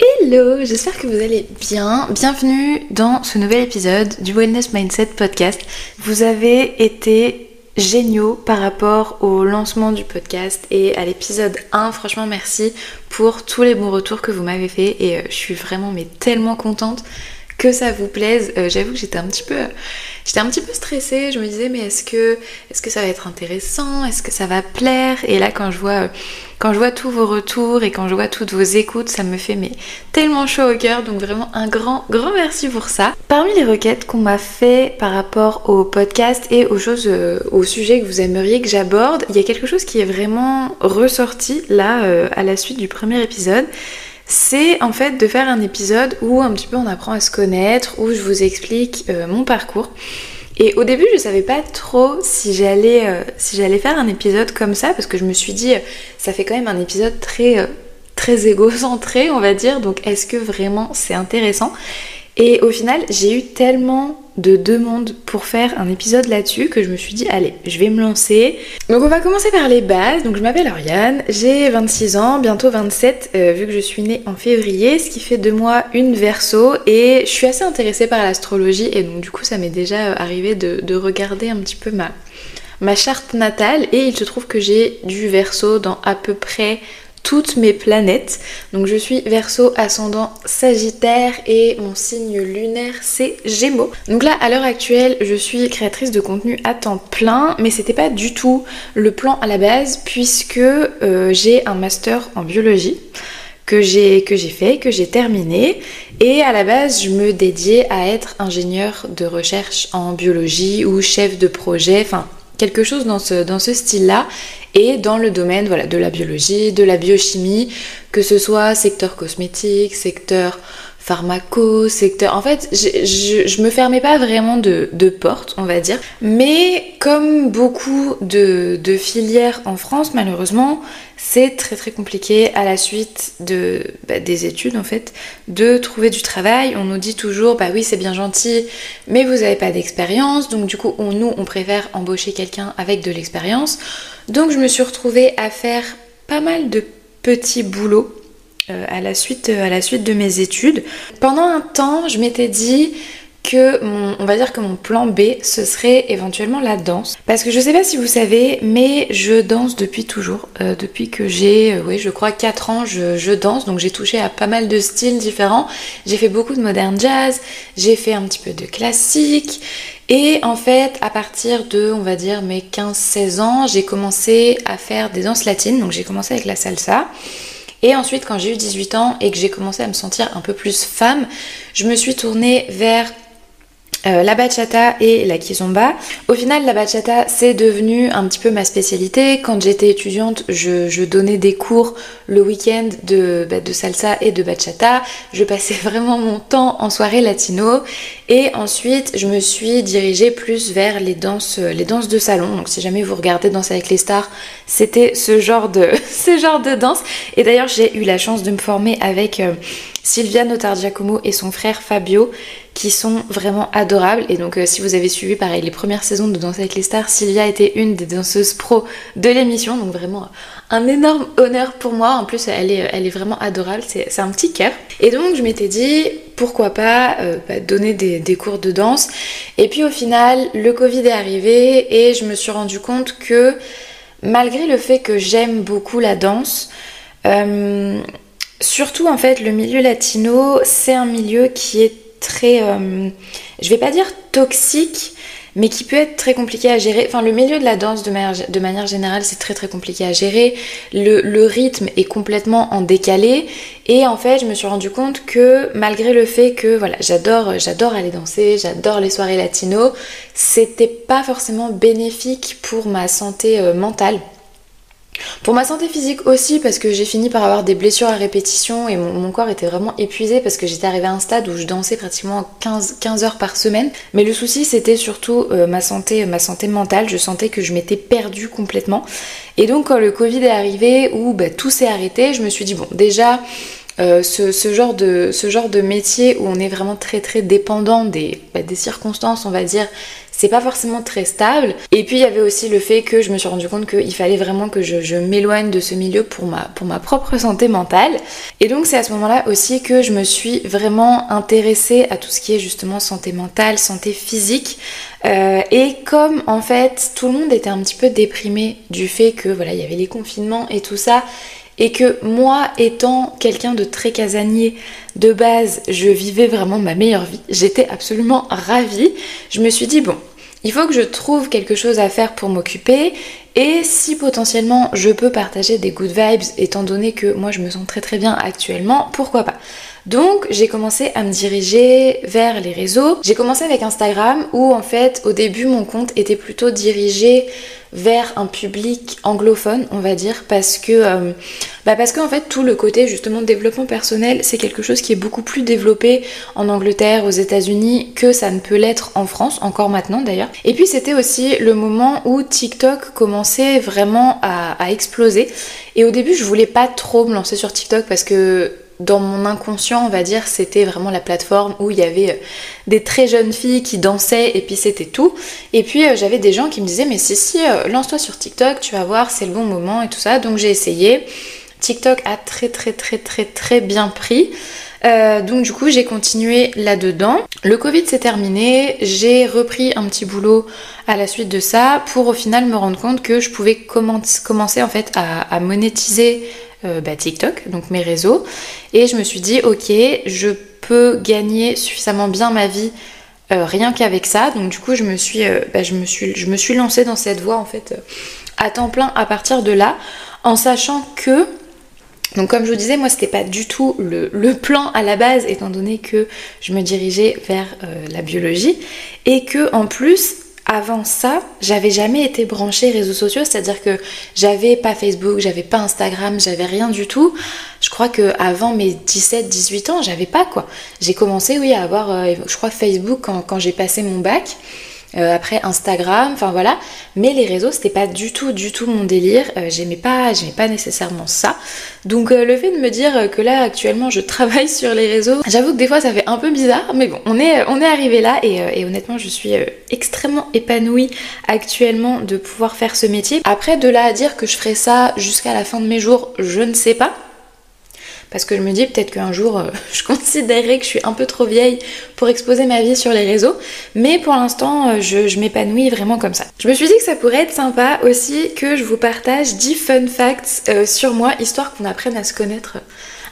Hello, j'espère que vous allez bien. Bienvenue dans ce nouvel épisode du Wellness Mindset Podcast. Vous avez été géniaux par rapport au lancement du podcast et à l'épisode 1. Franchement, merci pour tous les bons retours que vous m'avez fait et euh, je suis vraiment mais tellement contente que ça vous plaise. Euh, j'avoue que j'étais un petit peu j'étais un petit peu stressée, je me disais mais est-ce que ça va être intéressant? Est-ce que ça va plaire? Et là quand je vois tous vos retours et quand je vois toutes vos écoutes, ça me fait tellement chaud au cœur. Donc vraiment un grand, grand merci pour ça. Parmi les requêtes qu'on m'a fait par rapport au podcast et aux choses, euh, au sujet que vous aimeriez que j'aborde, il y a quelque chose qui est vraiment ressorti là euh, à la suite du premier épisode c'est en fait de faire un épisode où un petit peu on apprend à se connaître, où je vous explique euh, mon parcours. Et au début, je savais pas trop si j'allais euh, si j'allais faire un épisode comme ça parce que je me suis dit euh, ça fait quand même un épisode très très égocentré, on va dire. Donc est-ce que vraiment c'est intéressant? Et au final, j'ai eu tellement de demandes pour faire un épisode là-dessus que je me suis dit allez je vais me lancer. Donc on va commencer par les bases. Donc je m'appelle Oriane j'ai 26 ans bientôt 27 euh, vu que je suis née en février ce qui fait de moi une verso et je suis assez intéressée par l'astrologie et donc du coup ça m'est déjà arrivé de, de regarder un petit peu ma charte natale et il se trouve que j'ai du verso dans à peu près toutes mes planètes. Donc je suis verso ascendant sagittaire et mon signe lunaire c'est Gémeaux. Donc là à l'heure actuelle je suis créatrice de contenu à temps plein mais c'était pas du tout le plan à la base puisque euh, j'ai un master en biologie que j'ai fait, que j'ai terminé et à la base je me dédiais à être ingénieur de recherche en biologie ou chef de projet, enfin quelque chose dans ce, dans ce style-là et dans le domaine de la biologie, de la biochimie, que ce soit secteur cosmétique, secteur pharmaco, secteur... En fait, je, je, me fermais pas vraiment de, de portes, on va dire. Mais comme beaucoup de, filières en France, malheureusement, c'est très très compliqué à la suite bah, des études en fait de trouver du travail. On nous dit toujours bah oui c'est bien gentil mais vous n'avez pas d'expérience donc du coup on, nous on préfère embaucher quelqu'un avec de l'expérience. Donc je me suis retrouvée à faire pas mal de petits boulots à, la suite, euh, à la suite de mes études. Pendant un temps, je m'étais dit que mon, on va dire que mon plan B ce serait éventuellement la danse parce que je sais pas si vous savez mais je danse depuis toujours euh, depuis que j'ai euh, oui je crois 4 ans je, je danse donc j'ai touché à pas mal de styles différents j'ai fait beaucoup de modern jazz j'ai fait un petit peu de classique et en fait, à partir de, on va dire, mes 15-16 ans, j'ai commencé à faire des danses latines. Donc j'ai commencé avec la salsa. Et ensuite, quand j'ai eu 18 ans et que j'ai commencé à me sentir un peu plus femme, je me suis tournée vers euh, la bachata et la kizomba. Au final, la bachata, c'est devenu un petit peu ma spécialité. Quand j'étais étudiante, je, donnais des cours le week-end de, bah, de, salsa et de bachata. Je passais vraiment mon temps en soirée latino. Et ensuite, je me suis dirigée plus vers les danses, les danses de salon. Donc, si jamais vous regardez Danse avec les stars, c'était ce genre de, danse. Et d'ailleurs, j'ai eu la chance de me former avec euh, Sylvia Notardiacomo et son frère Fabio qui sont vraiment adorables. Et donc, euh, si vous avez suivi, pareil, les premières saisons de Danse avec les stars, Sylvia était une des danseuses pro de l'émission. Donc, vraiment, un énorme honneur pour moi. En plus, elle est, elle est vraiment adorable. C'est un petit cœur. Et donc, je m'étais dit, pourquoi pas euh, bah, donner des, cours de danse. Et puis, au final, le Covid est arrivé et je me suis rendu compte que, malgré le fait que j'aime beaucoup la danse, euh, surtout en fait, le milieu latino, c'est un milieu qui est très, euh, je vais pas dire toxique, mais qui peut être très compliqué à gérer. Enfin, le milieu de la danse, de manière, générale, c'est très très compliqué à gérer. Le, le, rythme est complètement en décalé. Et en fait, je me suis rendu compte que malgré le fait que, voilà, j'adore, j'adore aller danser, j'adore les soirées latino, c'était pas forcément bénéfique pour ma santé euh, mentale. Pour ma santé physique aussi, parce que j'ai fini par avoir des blessures à répétition et mon, corps était vraiment épuisé parce que j'étais arrivée à un stade où je dansais pratiquement 15, 15 heures par semaine. Mais le souci c'était surtout euh, ma, santé, ma santé mentale, je sentais que je m'étais perdue complètement. Et donc quand le Covid est arrivé, où bah, tout s'est arrêté, je me suis dit bon déjà... Euh, ce, genre de, métier où on est vraiment très très dépendant des, bah, des circonstances, on va dire, c'est pas forcément très stable. Et puis il y avait aussi le fait que je me suis rendu compte qu'il fallait vraiment que je, m'éloigne de ce milieu pour ma, pour ma propre santé mentale. Et donc c'est à ce moment-là aussi que je me suis vraiment intéressée à tout ce qui est justement santé mentale, santé physique. Euh, et comme en fait tout le monde était un petit peu déprimé du fait que voilà il y avait les confinements et tout ça et que moi étant quelqu'un de très casanier de base, je vivais vraiment ma meilleure vie. J'étais absolument ravie. Je me suis dit bon, il faut que je trouve quelque chose à faire pour m'occuper et si potentiellement je peux partager des good vibes étant donné que moi je me sens très très bien actuellement, pourquoi pas? Donc j'ai commencé à me diriger vers les réseaux. J'ai commencé avec Instagram où en fait au début mon compte était plutôt dirigé vers un public anglophone, on va dire, parce que, euh, bah parce qu'en fait tout le côté justement développement personnel, c'est quelque chose qui est beaucoup plus développé en Angleterre, aux États-Unis, que ça ne peut l'être en France, encore maintenant d'ailleurs. Et puis c'était aussi le moment où TikTok commençait vraiment à, exploser. Et au début, je voulais pas trop me lancer sur TikTok parce que dans mon inconscient, on va dire, c'était vraiment la plateforme où il y avait euh, des très jeunes filles qui dansaient et puis c'était tout. Et puis euh, j'avais des gens qui me disaient mais si si, euh, lance-toi sur TikTok, tu vas voir, c'est le bon moment et tout ça. Donc j'ai essayé. TikTok a très très très très très bien pris. donc du coup j'ai continué là-dedans. Le Covid s'est terminé, j'ai repris un petit boulot à la suite de ça pour au final me rendre compte que je pouvais commencer en fait à monétiser euh, bah, TikTok, donc mes réseaux. Et je me suis dit, ok, je peux gagner suffisamment bien ma vie euh, rien qu'avec ça. Donc du coup, je me suis, euh, bah, je me suis, je me suis lancée dans cette voie en fait à temps plein à partir de là, en sachant que donc comme je vous disais, moi c'était pas du tout le, plan à la base, étant donné que je me dirigeais vers la biologie, et que en plus avant ça, j'avais jamais été branchée réseaux sociaux, c'est-à-dire que j'avais pas Facebook, j'avais pas Instagram, j'avais rien du tout. Je crois que avant mes 17-18 ans, j'avais pas quoi. J'ai commencé oui à avoir euh, je crois Facebook quand j'ai passé mon bac. Euh, après Instagram, enfin voilà. Mais les réseaux, c'était pas du tout, du tout mon délire. Euh, j'aimais pas, j'aimais pas nécessairement ça. Donc euh, le fait de me dire que là actuellement je travaille sur les réseaux, j'avoue que des fois ça fait un peu bizarre, mais bon, on est, on est arrivé là et, et honnêtement je suis extrêmement épanouie actuellement de pouvoir faire ce métier. Après de là à dire que je ferai ça jusqu'à la fin de mes jours, je ne sais pas parce que je me dis peut-être qu'un jour euh, je considérerais que je suis un peu trop vieille pour exposer ma vie sur les réseaux, mais pour l'instant euh, je, m'épanouis vraiment comme ça. Je me suis dit que ça pourrait être sympa aussi que je vous partage 10 fun facts euh, sur moi, histoire qu'on apprenne à se connaître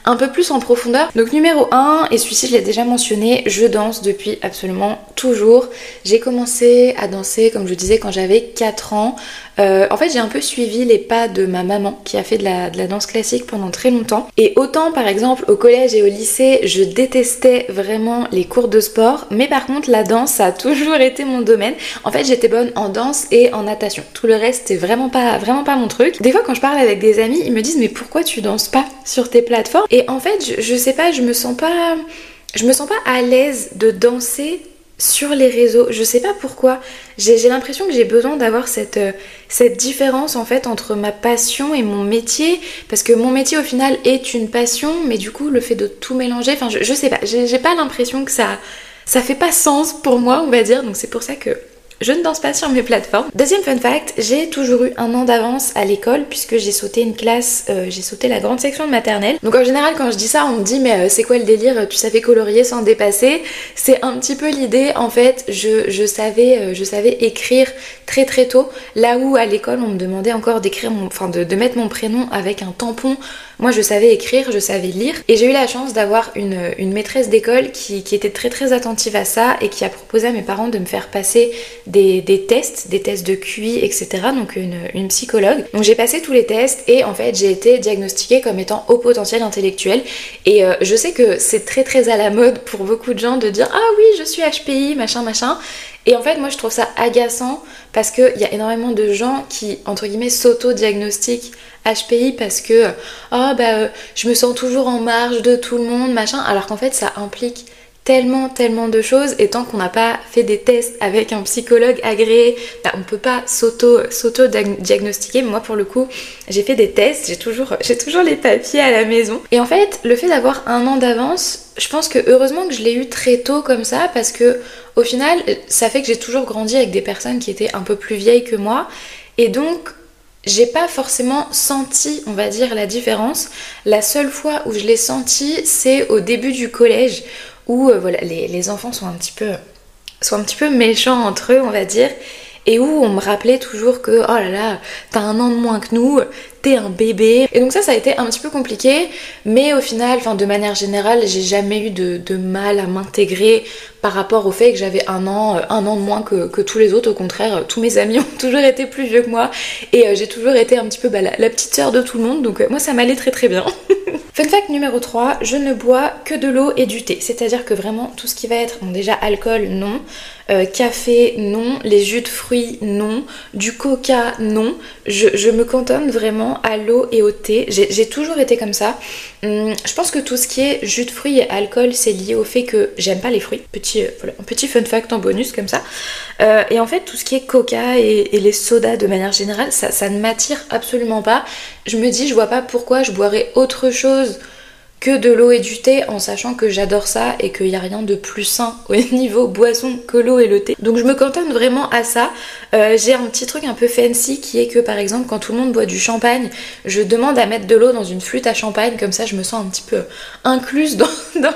un peu plus en profondeur. Donc numéro 1, et celui-ci je l'ai déjà mentionné, je danse depuis absolument toujours. J'ai commencé à danser, comme je vous disais, quand j'avais 4 ans. Euh, en fait, j'ai un peu suivi les pas de ma maman qui a fait de la, danse classique pendant très longtemps. Et autant, par exemple, au collège et au lycée, je détestais vraiment les cours de sport, mais par contre, la danse, a toujours été mon domaine. En fait, j'étais bonne en danse et en natation. Tout le reste, c'était vraiment pas, vraiment pas mon truc. Des fois, quand je parle avec des amis, ils me disent, mais pourquoi tu danses pas sur tes plateformes? Et en fait, je, je sais pas, je me sens pas. Je me sens pas à l'aise de danser sur les réseaux. Je sais pas pourquoi. J'ai l'impression que j'ai besoin d'avoir cette, euh, cette différence en fait entre ma passion et mon métier. Parce que mon métier au final est une passion, mais du coup le fait de tout mélanger, enfin je, je sais pas, j'ai pas l'impression que ça, ça fait pas sens pour moi on va dire. Donc c'est pour ça que je ne danse pas sur mes plateformes. Deuxième fun fact, j'ai toujours eu un an d'avance à l'école puisque j'ai sauté une classe, euh, j'ai sauté la grande section de maternelle. Donc en général quand je dis ça on me dit mais euh, c'est quoi le délire, tu savais colorier sans dépasser? C'est un petit peu l'idée en fait, je, savais, euh, écrire très très tôt, là où à l'école on me demandait encore d'écrire enfin de mettre mon prénom avec un tampon moi, je savais écrire, je savais lire, et j'ai eu la chance d'avoir une, maîtresse d'école qui, était très très attentive à ça et qui a proposé à mes parents de me faire passer des, tests, des tests de QI, etc. Donc une, psychologue. Donc j'ai passé tous les tests et en fait j'ai été diagnostiquée comme étant haut potentiel intellectuel. Et euh, je sais que c'est très très à la mode pour beaucoup de gens de dire ah oui je suis HPI, machin machin. Et en fait, moi, je trouve ça agaçant parce qu'il y a énormément de gens qui, entre guillemets, s'auto-diagnostiquent HPI parce que oh, bah, euh, je me sens toujours en marge de tout le monde, machin, alors qu'en fait, ça implique tellement, tellement de choses et tant qu'on n'a pas fait des tests avec un psychologue agréé, bah, on peut pas s'auto-diagnostiquer. Moi, pour le coup, j'ai fait des tests, j'ai toujours, j'ai toujours les papiers à la maison. Et en fait, le fait d'avoir un an d'avance, je pense que heureusement que je l'ai eu très tôt comme ça parce que au final, ça fait que j'ai toujours grandi avec des personnes qui étaient un peu plus vieilles que moi et donc j'ai pas forcément senti, on va dire, la différence. La seule fois où je l'ai senti, c'est au début du collège où euh, voilà, les, enfants sont un, petit peu, sont un petit peu méchants entre eux, on va dire, et où on me rappelait toujours que oh là là, t'as un an de moins que nous, t'es un bébé. Et donc ça, ça a été un petit peu compliqué, mais au final, enfin de manière générale, j'ai jamais eu de, mal à m'intégrer par rapport au fait que j'avais un an, euh, un an de moins que, tous les autres. Au contraire, tous mes amis ont toujours été plus vieux que moi et euh, j'ai toujours été un petit peu bah, la, petite sœur de tout le monde, donc moi ça m'allait très très bien. Fun fact numéro 3, je ne bois que de l'eau et du thé. C'est-à-dire que vraiment tout ce qui va être, bon déjà alcool, non. Euh, café, non. Les jus de fruits, non. Du coca, non. Je, me cantonne vraiment à l'eau et au thé. J'ai toujours été comme ça. Hum, je pense que tout ce qui est jus de fruits et alcool, c'est lié au fait que j'aime pas les fruits. Petit, euh, voilà, un fun fact en bonus comme ça. Euh, et en fait, tout ce qui est coca et, les sodas de manière générale, ça ne m'attire absolument pas. Je me dis, je vois pas pourquoi je boirais autre chose que de l'eau et du thé en sachant que j'adore ça et qu'il n'y a rien de plus sain au niveau boisson que l'eau et le thé. Donc je me cantonne vraiment à ça. Euh, j'ai un petit truc un peu fancy qui est que par exemple quand tout le monde boit du champagne, je demande à mettre de l'eau dans une flûte à champagne, comme ça je me sens un petit peu incluse dans,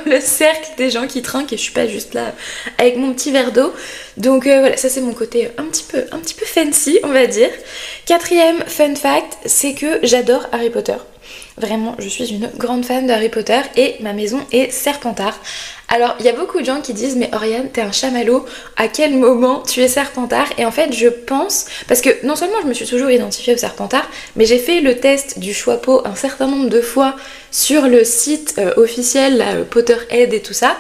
le cercle des gens qui trinquent et je suis pas juste là avec mon petit verre d'eau. Donc euh, voilà, ça c'est mon côté un petit peu un petit peu fancy on va dire. Quatrième fun fact, c'est que j'adore Harry Potter. Vraiment, je suis une grande fan d'Harry Potter et ma maison est Serpentard. Alors, il y a beaucoup de gens qui disent Mais Oriane, t'es un chamallow, à quel moment tu es Serpentard? Et en fait, je pense, parce que non seulement je me suis toujours identifiée au Serpentard, mais j'ai fait le test du choix-peau un certain nombre de fois sur le site euh, officiel, la Potterhead et tout ça.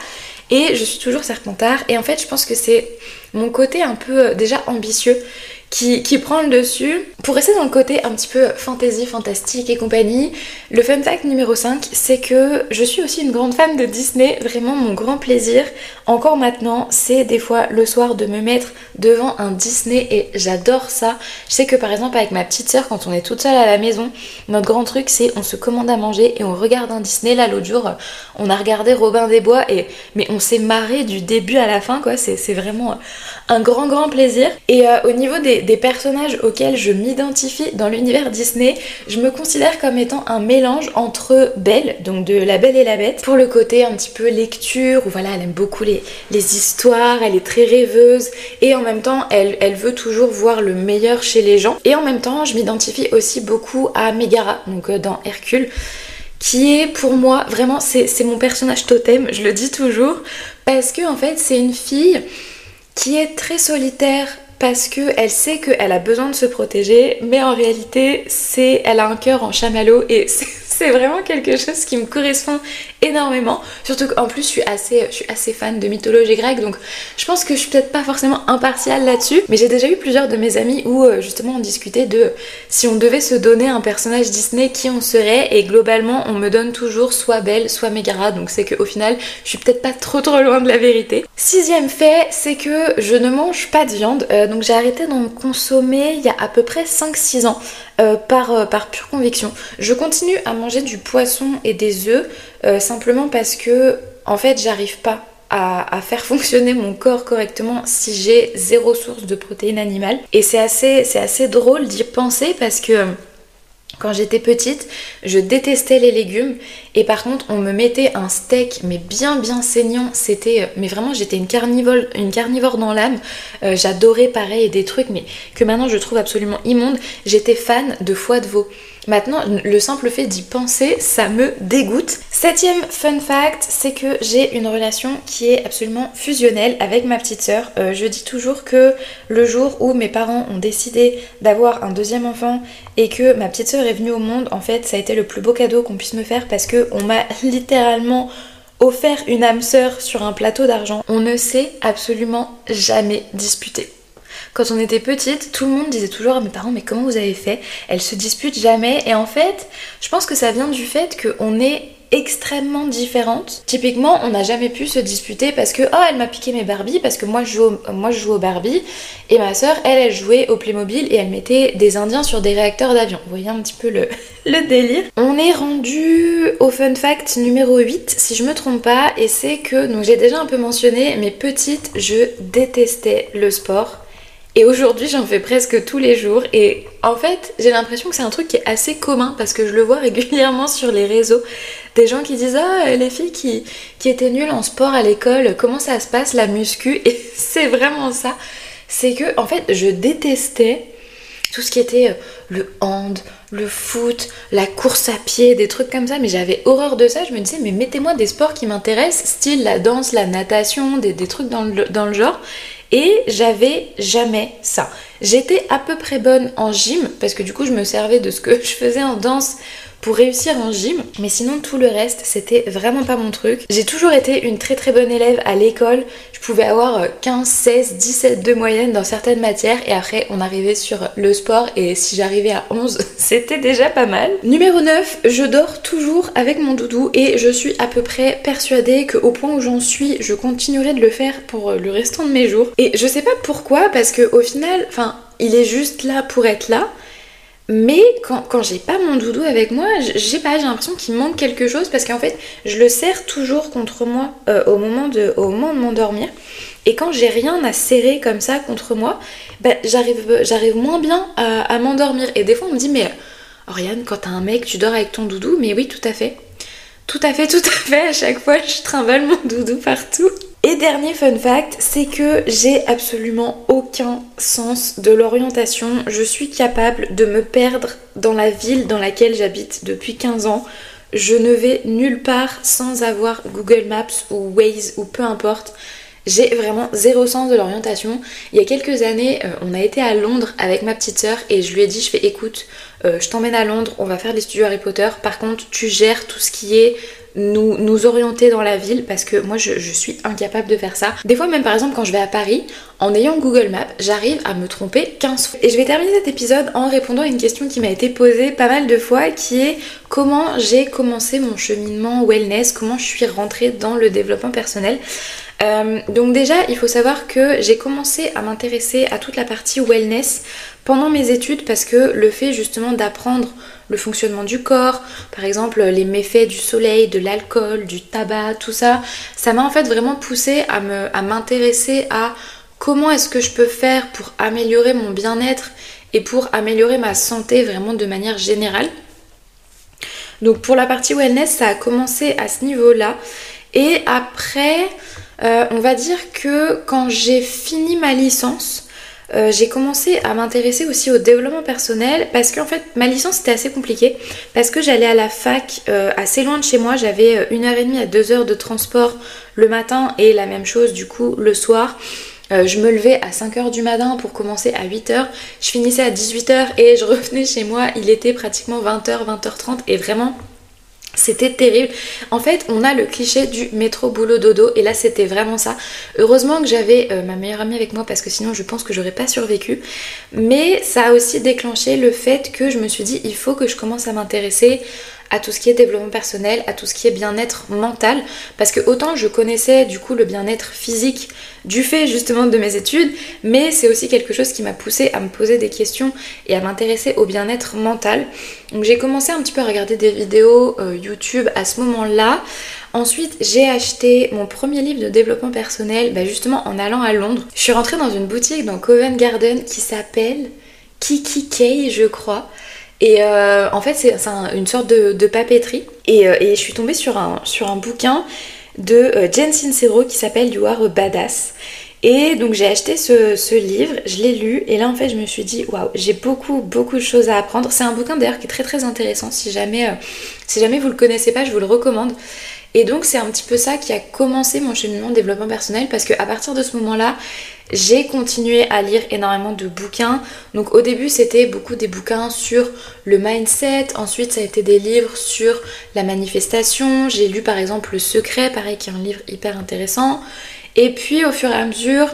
Et je suis toujours Serpentard. Et en fait, je pense que c'est mon côté un peu euh, déjà ambitieux qui, prend le dessus. Pour rester dans le côté un petit peu fantasy, fantastique et compagnie, le fun fact numéro 5, c'est que je suis aussi une grande fan de Disney. Vraiment, mon grand plaisir, encore maintenant, c'est des fois le soir de me mettre devant un Disney et j'adore ça. Je sais que par exemple, avec ma petite soeur, quand on est toute seule à la maison, notre grand truc, c'est on se commande à manger et on regarde un Disney. Là, l'autre jour, on a regardé Robin des Bois et mais on s'est marré du début à la fin, quoi. C'est vraiment un grand, grand plaisir. Et euh, au niveau des des, personnages auxquels je m'identifie dans l'univers Disney, je me considère comme étant un mélange entre Belle, donc de La Belle et la Bête, pour le côté un petit peu lecture, où voilà, elle aime beaucoup les, les histoires, elle est très rêveuse, et en même temps, elle, veut toujours voir le meilleur chez les gens. Et en même temps, je m'identifie aussi beaucoup à Megara, donc euh, dans Hercule qui est pour moi vraiment c'est mon personnage totem, je le dis toujours, parce que en fait c'est une fille qui est très solitaire, parce qu'elle sait qu'elle a besoin de se protéger, mais en réalité, c'est, elle a un cœur en chamallow et c'est vraiment quelque chose qui me correspond énormément. Surtout qu'en plus, je suis, assez, je suis assez fan de mythologie grecque, donc je pense que je suis peut-être pas forcément impartiale là-dessus. Mais j'ai déjà eu plusieurs de mes amis où euh, justement on discutait de si on devait se donner un personnage Disney, qui on serait. Et globalement, on me donne toujours soit Belle, soit Megara. Donc c'est qu'au final, je suis peut-être pas trop trop loin de la vérité. Sixième fait, c'est que je ne mange pas de viande. Euh, donc j'ai arrêté d'en consommer il y a à peu près 5-6 ans. Euh, par, par pure conviction. Je continue à manger du poisson et des œufs simplement parce que en fait j'arrive pas à, faire fonctionner mon corps correctement si j'ai zéro source de protéines animales. Et c'est assez, c'est assez drôle d'y penser parce que quand j'étais petite, je détestais les légumes et par contre, on me mettait un steak mais bien bien saignant. C'était mais vraiment j'étais une carnivore une carnivore dans l'âme. Euh, j'adorais pareil des trucs mais que maintenant je trouve absolument immonde. J'étais fan de foie de veau. Maintenant, le simple fait d'y penser, ça me dégoûte. Septième fun fact, c'est que j'ai une relation qui est absolument fusionnelle avec ma petite sœur. Euh, je dis toujours que le jour où mes parents ont décidé d'avoir un deuxième enfant et que ma petite sœur est venue au monde, en fait, ça a été le plus beau cadeau qu'on puisse me faire parce que on m'a littéralement offert une âme sœur sur un plateau d'argent. On ne s'est absolument jamais disputé. Quand on était petite, tout le monde disait toujours à mes parents mais comment vous avez fait? Elles se disputent jamais et en fait, je pense que ça vient du fait qu'on est extrêmement différentes. Typiquement, on n'a jamais pu se disputer parce que oh elle m'a piqué mes Barbie parce que moi je joue au, moi je joue aux Barbie et ma soeur elle elle jouait au Playmobil et elle mettait des Indiens sur des réacteurs d'avion. Vous voyez un petit peu le, le délire. On est rendu au fun fact numéro 8 si je me trompe pas et c'est que donc j'ai déjà un peu mentionné mais petite je détestais le sport. Et aujourd'hui, j'en fais presque tous les jours. Et en fait, j'ai l'impression que c'est un truc qui est assez commun parce que je le vois régulièrement sur les réseaux. Des gens qui disent Ah, les filles qui, étaient nulles en sport à l'école, comment ça se passe la muscu? Et c'est vraiment ça. C'est que, en fait, je détestais tout ce qui était euh, le hand, le foot, la course à pied, des trucs comme ça, mais j'avais horreur de ça. Je me disais, mais mettez-moi des sports qui m'intéressent, style la danse, la natation, des, des trucs dans le genre. Et j'avais jamais ça. J'étais à peu près bonne en gym, parce que du coup je me servais de ce que je faisais en danse pour réussir en gym, mais sinon tout le reste c'était vraiment pas mon truc. J'ai toujours été une très très bonne élève à l'école, je pouvais avoir 15, 16, 17 de moyenne dans certaines matières et après on arrivait sur le sport et si j'arrivais à 11 c'était déjà pas mal. Numéro 9, je dors toujours avec mon doudou et je suis à peu près persuadée qu'au point où j'en suis je continuerai de le faire pour le restant de mes jours. Et je sais pas pourquoi parce que au final, enfin il est juste là pour être là. Mais quand, j'ai pas mon doudou avec moi, j'ai pas, j'ai l'impression qu'il manque quelque chose parce qu'en fait, je le serre toujours contre moi euh, au, moment de, m'endormir. Et quand j'ai rien à serrer comme ça contre moi, bah, j'arrive, j'arrive moins bien à, m'endormir. Et des fois, on me dit, mais Oriane, quand t'as un mec, tu dors avec ton doudou Mais oui, tout à fait. Tout à fait, tout à fait. À chaque fois, je trimballe mon doudou partout. Et dernier fun fact, c'est que j'ai absolument aucun sens de l'orientation. Je suis capable de me perdre dans la ville dans laquelle j'habite depuis 15 ans. Je ne vais nulle part sans avoir Google Maps ou Waze ou peu importe. J'ai vraiment zéro sens de l'orientation. Il y a quelques années, euh, on a été à Londres avec ma petite sœur et je lui ai dit, je fais écoute, euh, je t'emmène à Londres, on va faire les studios Harry Potter. Par contre, tu gères tout ce qui est nous, orienter dans la ville parce que moi je, suis incapable de faire ça. Des fois même par exemple quand je vais à Paris, en ayant Google Maps, j'arrive à me tromper 15 fois. Et je vais terminer cet épisode en répondant à une question qui m'a été posée pas mal de fois qui est comment j'ai commencé mon cheminement wellness, comment je suis rentrée dans le développement personnel. Euh, donc déjà, il faut savoir que j'ai commencé à m'intéresser à toute la partie wellness pendant mes études parce que le fait justement d'apprendre le fonctionnement du corps, par exemple les méfaits du soleil, de l'alcool, du tabac, tout ça, ça m'a en fait vraiment poussé à m'intéresser à, comment est-ce que je peux faire pour améliorer mon bien-être et pour améliorer ma santé vraiment de manière générale. Donc pour la partie wellness, ça a commencé à ce niveau-là. Et après, euh, on va dire que quand j'ai fini ma licence, euh, j'ai commencé à m'intéresser aussi au développement personnel parce qu'en fait ma licence c'était assez compliqué. Parce que j'allais à la fac euh, assez loin de chez moi, j'avais une heure et demie à deux heures de transport le matin et la même chose du coup le soir. je me levais à 5h du matin pour commencer à 8h, je finissais à 18h et je revenais chez moi, il était pratiquement 20h, 20h30 et vraiment c'était terrible. En fait, on a le cliché du métro boulot dodo et là c'était vraiment ça. Heureusement que j'avais euh, ma meilleure amie avec moi parce que sinon je pense que j'aurais pas survécu. Mais ça a aussi déclenché le fait que je me suis dit il faut que je commence à m'intéresser à tout ce qui est développement personnel, à tout ce qui est bien-être mental, parce que autant je connaissais du coup le bien-être physique du fait justement de mes études, mais c'est aussi quelque chose qui m'a poussé à me poser des questions et à m'intéresser au bien-être mental. Donc j'ai commencé un petit peu à regarder des vidéos euh, YouTube à ce moment-là. Ensuite, j'ai acheté mon premier livre de développement personnel bah, justement en allant à Londres. Je suis rentrée dans une boutique dans Covent Garden qui s'appelle Kiki Kay, je crois. Et euh, en fait, c'est une sorte de, papeterie. Euh, et, je suis tombée sur un, sur un bouquin de euh, Jen qui s'appelle You Are Badass. Et donc j'ai acheté ce, livre, je l'ai lu et là en fait je me suis dit waouh j'ai beaucoup beaucoup de choses à apprendre. C'est un bouquin d'ailleurs qui est très très intéressant. Si jamais, si jamais vous le connaissez pas, je vous le recommande. Et donc c'est un petit peu ça qui a commencé mon cheminement de développement personnel parce qu'à partir de ce moment-là, j'ai continué à lire énormément de bouquins. Donc au début c'était beaucoup des bouquins sur le mindset, ensuite ça a été des livres sur la manifestation. J'ai lu par exemple Le Secret, pareil qui est un livre hyper intéressant. Et puis au fur et à mesure,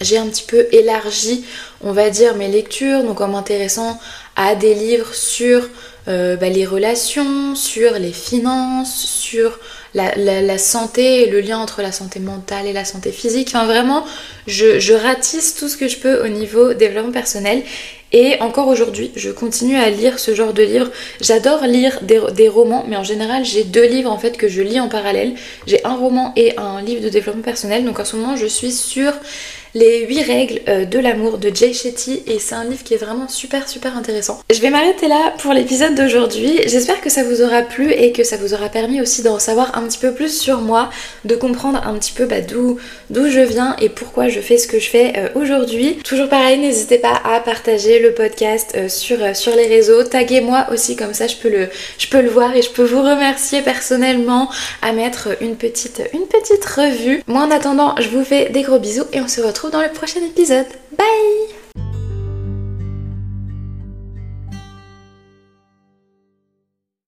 j'ai un petit peu élargi, on va dire, mes lectures, donc en m'intéressant à des livres sur euh, bah, les relations, sur les finances, sur la, santé le lien entre la santé mentale et la santé physique. Enfin vraiment, je, ratisse tout ce que je peux au niveau développement personnel. Et encore aujourd'hui, je continue à lire ce genre de livres. J'adore lire des, des, romans, mais en général, j'ai deux livres en fait que je lis en parallèle. J'ai un roman et un livre de développement personnel. Donc en ce moment, je suis sur les 8 règles euh, de l'amour de Jay Shetty et c'est un livre qui est vraiment super super intéressant. Je vais m'arrêter là pour l'épisode d'aujourd'hui. J'espère que ça vous aura plu et que ça vous aura permis aussi d'en savoir un petit peu plus sur moi, de comprendre un petit peu bah, d'où je viens et pourquoi je fais ce que je fais euh, aujourd'hui. Toujours pareil, n'hésitez pas à partager le podcast euh, sur, sur les réseaux, taguez-moi aussi comme ça je peux, le, je peux le voir et je peux vous remercier personnellement à mettre une petite, une petite revue. Moi en attendant, je vous fais des gros bisous et on se dans le prochain épisode. Bye